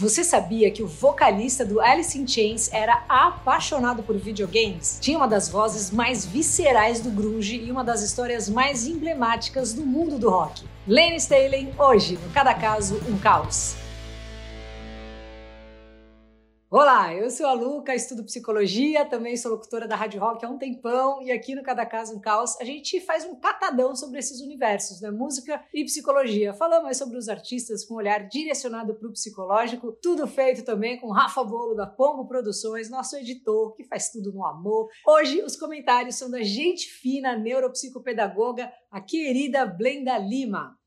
Você sabia que o vocalista do Alice in Chains era apaixonado por videogames? Tinha uma das vozes mais viscerais do grunge e uma das histórias mais emblemáticas do mundo do rock. Lane Staley, hoje, no Cada Caso, um Caos. Olá, eu sou a Luca, estudo psicologia, também sou locutora da Rádio Rock há um tempão e aqui no Cada Caso um Caos a gente faz um catadão sobre esses universos, né? Música e psicologia. Falamos sobre os artistas com um olhar direcionado para o psicológico, tudo feito também com Rafa Bolo da Pombo Produções, nosso editor que faz tudo no amor. Hoje os comentários são da gente fina neuropsicopedagoga, a querida Blenda Lima.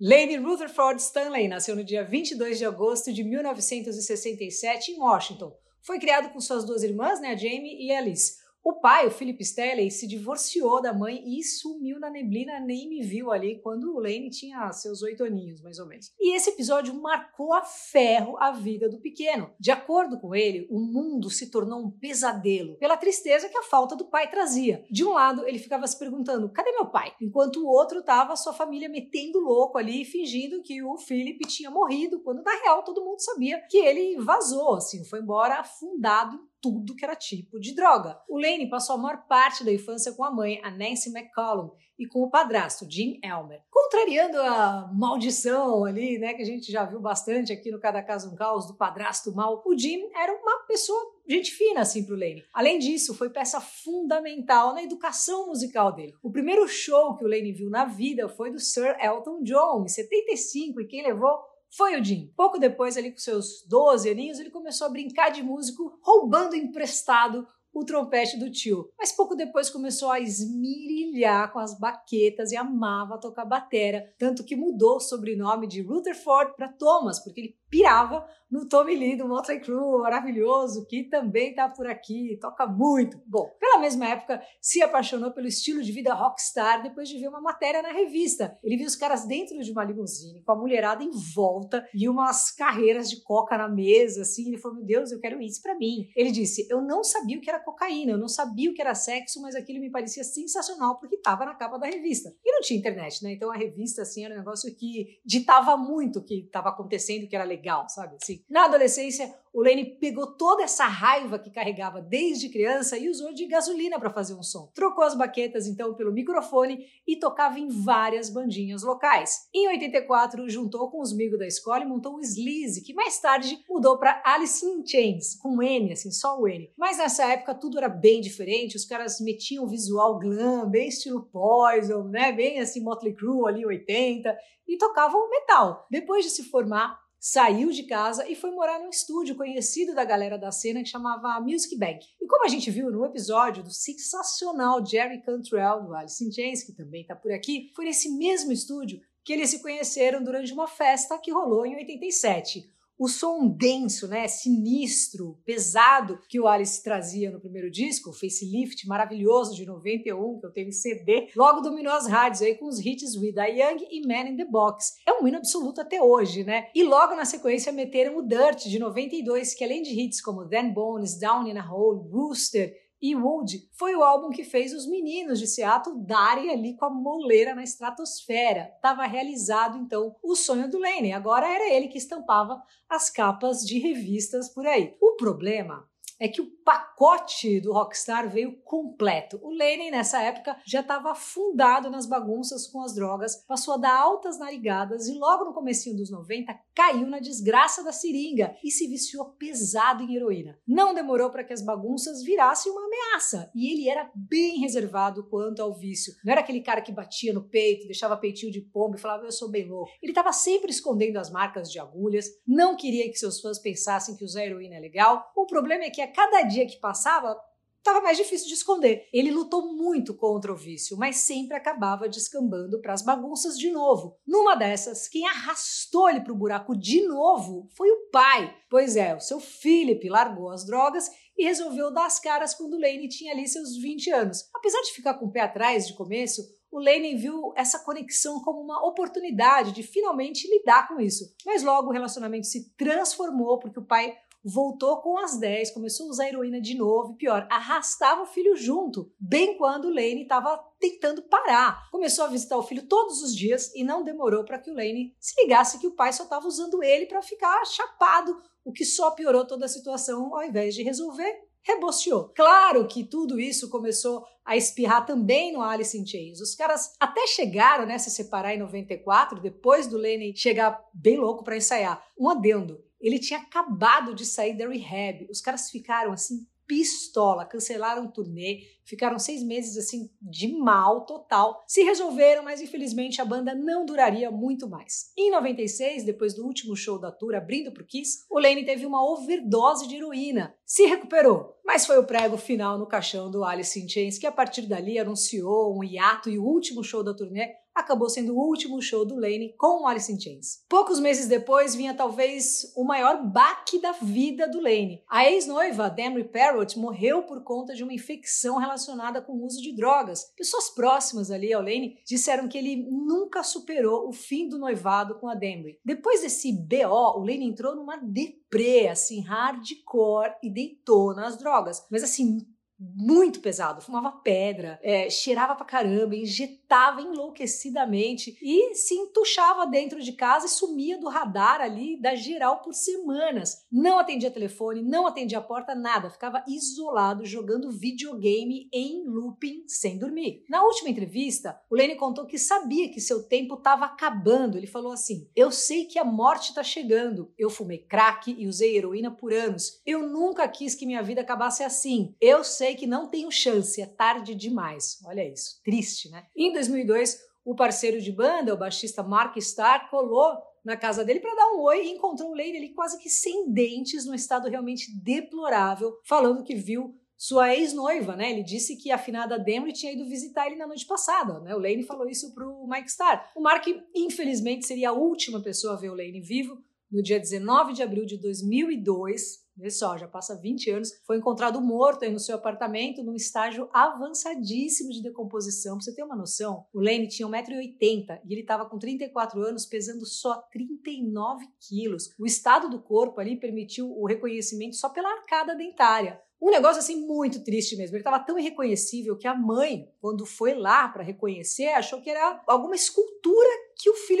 Lady Rutherford Stanley nasceu no dia 22 de agosto de 1967 em Washington. Foi criado com suas duas irmãs, né, a Jamie e a Alice. O pai, o Philip Stanley, se divorciou da mãe e sumiu na neblina, nem me viu ali quando o Lane tinha seus oito aninhos, mais ou menos. E esse episódio marcou a ferro a vida do pequeno. De acordo com ele, o mundo se tornou um pesadelo pela tristeza que a falta do pai trazia. De um lado, ele ficava se perguntando: cadê meu pai? Enquanto o outro tava sua família metendo louco ali, fingindo que o Philip tinha morrido, quando na real todo mundo sabia que ele vazou, assim, foi embora afundado tudo que era tipo de droga. O Lane passou a maior parte da infância com a mãe, a Nancy McCollum, e com o padrasto, Jim Elmer. Contrariando a maldição ali, né, que a gente já viu bastante aqui no Cada Caso um Caos, do padrasto mal, o Jim era uma pessoa gente fina assim pro Lane. Além disso, foi peça fundamental na educação musical dele. O primeiro show que o Lane viu na vida foi do Sir Elton John, em 75, e quem levou foi o Jim. Pouco depois, ali com seus 12 aninhos, ele começou a brincar de músico, roubando emprestado o trompete do tio. Mas pouco depois começou a esmirilhar com as baquetas e amava tocar batera, tanto que mudou o sobrenome de Rutherford para Thomas, porque ele pirava no Tommy Lee do Motley Crue, maravilhoso, que também tá por aqui, toca muito. Bom, pela mesma época, se apaixonou pelo estilo de vida rockstar depois de ver uma matéria na revista. Ele viu os caras dentro de uma limusine, com a mulherada em volta e umas carreiras de coca na mesa, assim. Ele falou: Meu Deus, eu quero isso para mim. Ele disse: Eu não sabia o que era cocaína, eu não sabia o que era sexo, mas aquilo me parecia sensacional porque tava na capa da revista. E não tinha internet, né? Então a revista, assim, era um negócio que ditava muito o que estava acontecendo, que era legal, sabe? Assim, na adolescência, o Lane pegou toda essa raiva que carregava desde criança e usou de gasolina para fazer um som. Trocou as baquetas então pelo microfone e tocava em várias bandinhas locais. Em 84, juntou com os amigos da escola e montou o Sleaze, que mais tarde mudou para Alice in Chains, com N, assim, só o N. Mas nessa época tudo era bem diferente, os caras metiam visual glam, bem estilo Poison, né? Bem assim, Motley Crue ali 80, e tocavam metal. Depois de se formar, saiu de casa e foi morar num estúdio conhecido da galera da cena que chamava Music Bank. E como a gente viu no episódio do sensacional Jerry Cantrell do Alice in Chains, que também está por aqui, foi nesse mesmo estúdio que eles se conheceram durante uma festa que rolou em 87 o som denso, né, sinistro, pesado que o Alice trazia no primeiro disco, o facelift maravilhoso de 91, que eu tenho em CD, logo dominou as rádios aí com os hits With a Young e Man in the Box. É um hino absoluto até hoje, né? E logo na sequência meteram o Dirt de 92, que além de hits como Then Bones, Down in a Hole, Rooster e Wood foi o álbum que fez os meninos de Seattle darem ali com a moleira na estratosfera. Tava realizado então o sonho do Lane. Agora era ele que estampava as capas de revistas por aí. O problema é que o pacote do Rockstar veio completo. O Lennon, nessa época, já estava afundado nas bagunças com as drogas, passou a dar altas narigadas e logo no comecinho dos 90 caiu na desgraça da seringa e se viciou pesado em heroína. Não demorou para que as bagunças virassem uma ameaça e ele era bem reservado quanto ao vício. Não era aquele cara que batia no peito, deixava peitinho de pombo e falava eu sou bem louco. Ele estava sempre escondendo as marcas de agulhas, não queria que seus fãs pensassem que usar heroína é legal. O problema é que a cada dia que passava, estava mais difícil de esconder. Ele lutou muito contra o vício, mas sempre acabava descambando para as bagunças de novo. Numa dessas, quem arrastou ele para o buraco de novo foi o pai. Pois é, o seu Philip largou as drogas e resolveu dar as caras quando Lane tinha ali seus 20 anos. Apesar de ficar com o pé atrás de começo, o Lane viu essa conexão como uma oportunidade de finalmente lidar com isso. Mas logo o relacionamento se transformou porque o pai voltou com as 10, começou a usar heroína de novo, e pior, arrastava o filho junto, bem quando o Lane estava tentando parar. Começou a visitar o filho todos os dias e não demorou para que o Lane se ligasse que o pai só estava usando ele para ficar chapado, o que só piorou toda a situação ao invés de resolver rebosteou. Claro que tudo isso começou a espirrar também no Alice in Chains. Os caras até chegaram né, a se separar em 94, depois do Lenny chegar bem louco para ensaiar. Um adendo, ele tinha acabado de sair da rehab. Os caras ficaram assim pistola, cancelaram o turnê, ficaram seis meses assim de mal total. Se resolveram, mas infelizmente a banda não duraria muito mais. Em 96, depois do último show da tour abrindo pro Kiss, o Lane teve uma overdose de heroína. Se recuperou, mas foi o prego final no caixão do Alice in Chains que a partir dali anunciou um hiato e o último show da turnê acabou sendo o último show do Lane com o Alice in Chains. Poucos meses depois vinha talvez o maior baque da vida do Lane. A ex-noiva, Damry Parrott, morreu por conta de uma infecção relacionada com o uso de drogas. Pessoas próximas ali ao Lane disseram que ele nunca superou o fim do noivado com a Damry. Depois desse BO, o Lane entrou numa deprê, assim, hardcore e deitou nas drogas. Mas assim, muito pesado, fumava pedra, é, cheirava pra caramba, injetava enlouquecidamente e se entuchava dentro de casa e sumia do radar ali da geral por semanas. Não atendia telefone, não atendia a porta, nada, ficava isolado jogando videogame em looping sem dormir. Na última entrevista, o Lenny contou que sabia que seu tempo estava acabando. Ele falou assim: Eu sei que a morte está chegando. Eu fumei crack e usei heroína por anos. Eu nunca quis que minha vida acabasse assim. Eu sei que não tenho chance, é tarde demais. Olha isso, triste, né? Em 2002, o parceiro de banda, o baixista Mark Starr, colou na casa dele para dar um oi e encontrou o Lane ali quase que sem dentes, num estado realmente deplorável, falando que viu sua ex-noiva, né? Ele disse que a finada Demry tinha ido visitar ele na noite passada, né? O Lane falou isso pro Mike Starr. O Mark, infelizmente, seria a última pessoa a ver o Lane vivo no dia 19 de abril de 2002, Vê só, já passa 20 anos, foi encontrado morto aí no seu apartamento num estágio avançadíssimo de decomposição. Pra você ter uma noção, o Lane tinha 1,80m e ele estava com 34 anos, pesando só 39 quilos. O estado do corpo ali permitiu o reconhecimento só pela arcada dentária. Um negócio assim muito triste mesmo. Ele estava tão irreconhecível que a mãe, quando foi lá para reconhecer, achou que era alguma escultura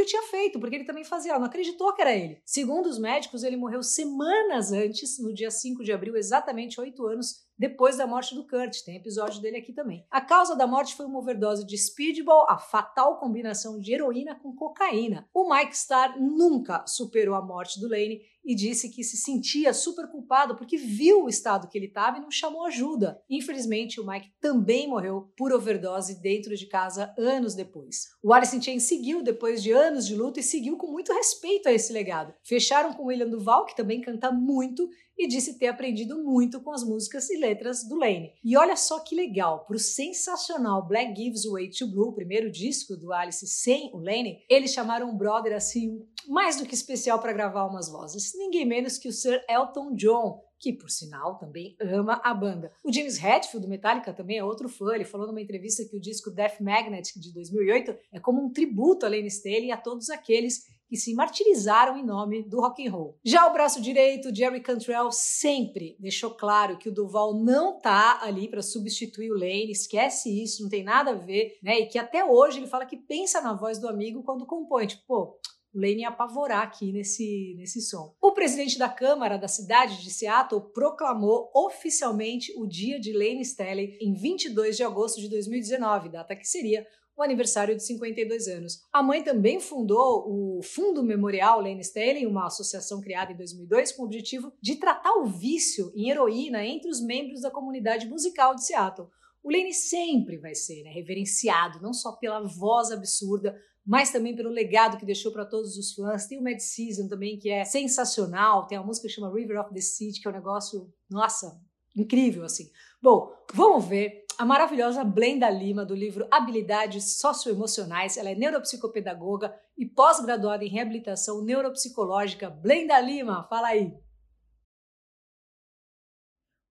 tinha feito, porque ele também fazia, ela não acreditou que era ele. Segundo os médicos, ele morreu semanas antes, no dia 5 de abril, exatamente oito anos depois da morte do Kurt. Tem episódio dele aqui também. A causa da morte foi uma overdose de speedball, a fatal combinação de heroína com cocaína. O Mike Starr nunca superou a morte do Lane e disse que se sentia super culpado porque viu o estado que ele estava e não chamou ajuda. Infelizmente, o Mike também morreu por overdose dentro de casa anos depois. O Alice in Chains seguiu depois de anos de luta e seguiu com muito respeito a esse legado. Fecharam com William Duval, que também canta muito, e disse ter aprendido muito com as músicas e letras do Lane. E olha só que legal, para o sensacional Black Gives Way to Blue, primeiro disco do Alice sem o Lane, eles chamaram um brother assim mais do que especial para gravar umas vozes, ninguém menos que o Sir Elton John, que por sinal também ama a banda. O James Hetfield do Metallica também é outro fã, ele falou numa entrevista que o disco Death Magnet de 2008 é como um tributo a Lane Staley e a todos aqueles que se martirizaram em nome do rock and roll. Já o braço direito, Jerry Cantrell sempre deixou claro que o Duval não tá ali para substituir o Lane, esquece isso, não tem nada a ver, né? E que até hoje ele fala que pensa na voz do amigo quando compõe, tipo, pô, Lane apavorar aqui nesse, nesse som. O presidente da Câmara da cidade de Seattle proclamou oficialmente o dia de Lane Staley em 22 de agosto de 2019, data que seria o aniversário de 52 anos. A mãe também fundou o Fundo Memorial Lane Staley, uma associação criada em 2002 com o objetivo de tratar o vício em heroína entre os membros da comunidade musical de Seattle. O Lane sempre vai ser né, reverenciado, não só pela voz absurda, mas também pelo legado que deixou para todos os fãs. Tem o Mad Season também, que é sensacional. Tem a música que chama River of the City, que é um negócio, nossa, incrível assim. Bom, vamos ver a maravilhosa Blenda Lima, do livro Habilidades Socioemocionais. Ela é neuropsicopedagoga e pós-graduada em reabilitação neuropsicológica. Blenda Lima, fala aí.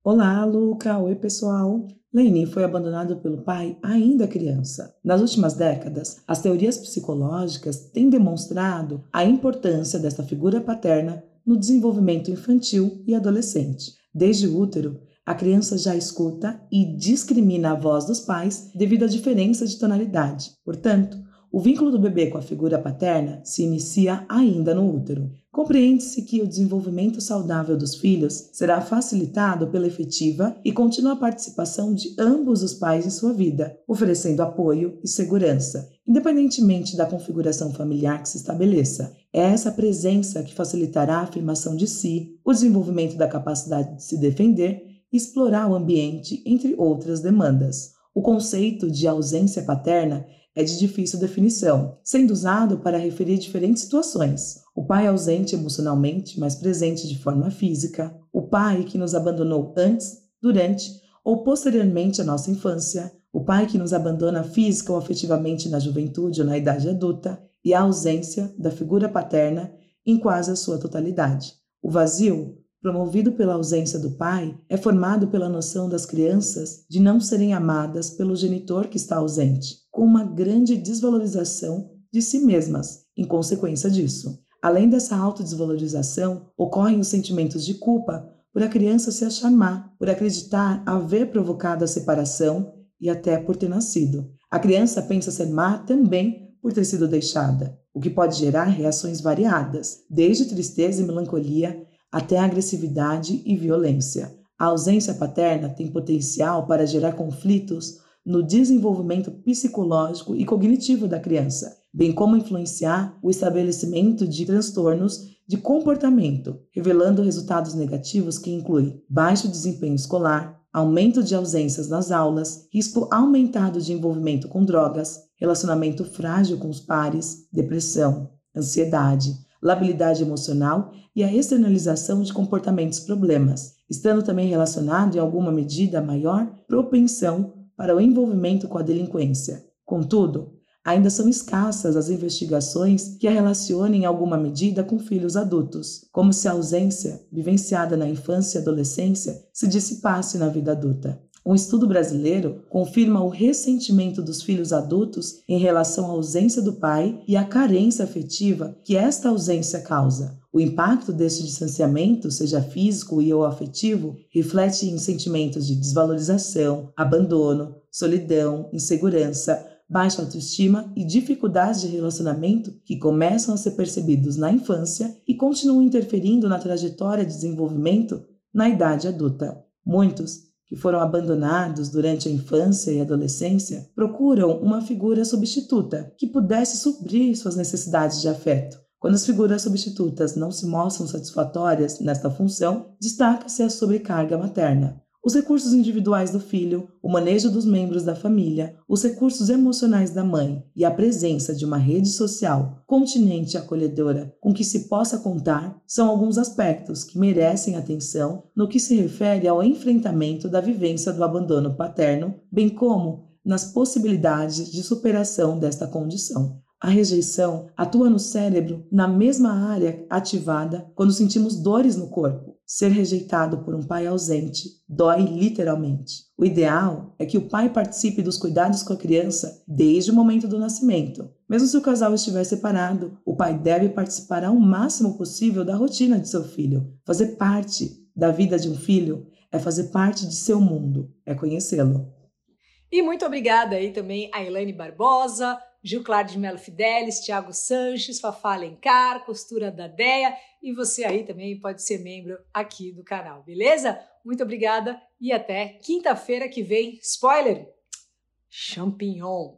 Olá, Luca. Oi, pessoal. Lane foi abandonado pelo pai ainda criança. Nas últimas décadas, as teorias psicológicas têm demonstrado a importância dessa figura paterna no desenvolvimento infantil e adolescente. Desde o útero, a criança já escuta e discrimina a voz dos pais devido à diferença de tonalidade. Portanto, o vínculo do bebê com a figura paterna se inicia ainda no útero. Compreende-se que o desenvolvimento saudável dos filhos será facilitado pela efetiva e contínua participação de ambos os pais em sua vida, oferecendo apoio e segurança, independentemente da configuração familiar que se estabeleça. É essa presença que facilitará a afirmação de si, o desenvolvimento da capacidade de se defender e explorar o ambiente, entre outras demandas. O conceito de ausência paterna é de difícil definição, sendo usado para referir diferentes situações. O pai ausente emocionalmente, mas presente de forma física, o pai que nos abandonou antes, durante ou posteriormente à nossa infância, o pai que nos abandona física ou afetivamente na juventude ou na idade adulta, e a ausência da figura paterna em quase a sua totalidade. O vazio promovido pela ausência do pai, é formado pela noção das crianças de não serem amadas pelo genitor que está ausente, com uma grande desvalorização de si mesmas em consequência disso. Além dessa autodesvalorização, ocorrem os sentimentos de culpa por a criança se achar má, por acreditar haver provocado a separação e até por ter nascido. A criança pensa ser má também por ter sido deixada, o que pode gerar reações variadas, desde tristeza e melancolia até agressividade e violência. A ausência paterna tem potencial para gerar conflitos no desenvolvimento psicológico e cognitivo da criança, bem como influenciar o estabelecimento de transtornos de comportamento, revelando resultados negativos que incluem baixo desempenho escolar, aumento de ausências nas aulas, risco aumentado de envolvimento com drogas, relacionamento frágil com os pares, depressão, ansiedade, labilidade emocional e a externalização de comportamentos problemas, estando também relacionado em alguma medida a maior propensão para o envolvimento com a delinquência. Contudo, ainda são escassas as investigações que a relacionem em alguma medida com filhos adultos, como se a ausência, vivenciada na infância e adolescência, se dissipasse na vida adulta. Um estudo brasileiro confirma o ressentimento dos filhos adultos em relação à ausência do pai e à carência afetiva que esta ausência causa. O impacto deste distanciamento, seja físico e ou afetivo, reflete em sentimentos de desvalorização, abandono, solidão, insegurança, baixa autoestima e dificuldades de relacionamento que começam a ser percebidos na infância e continuam interferindo na trajetória de desenvolvimento na idade adulta. Muitos que foram abandonados durante a infância e adolescência procuram uma figura substituta que pudesse suprir suas necessidades de afeto. Quando as figuras substitutas não se mostram satisfatórias nesta função, destaca-se a sobrecarga materna os recursos individuais do filho, o manejo dos membros da família, os recursos emocionais da mãe e a presença de uma rede social continente acolhedora com que se possa contar são alguns aspectos que merecem atenção no que se refere ao enfrentamento da vivência do abandono paterno, bem como nas possibilidades de superação desta condição. A rejeição atua no cérebro na mesma área ativada quando sentimos dores no corpo. Ser rejeitado por um pai ausente dói literalmente. O ideal é que o pai participe dos cuidados com a criança desde o momento do nascimento. Mesmo se o casal estiver separado, o pai deve participar ao máximo possível da rotina de seu filho. Fazer parte da vida de um filho é fazer parte de seu mundo, é conhecê-lo. E muito obrigada aí também a Elaine Barbosa, Gil Claro de Melo Fidelis, Thiago Sanches, Fafá Alencar, Costura da Deia e você aí também pode ser membro aqui do canal, beleza? Muito obrigada e até quinta-feira que vem. Spoiler! Champignon!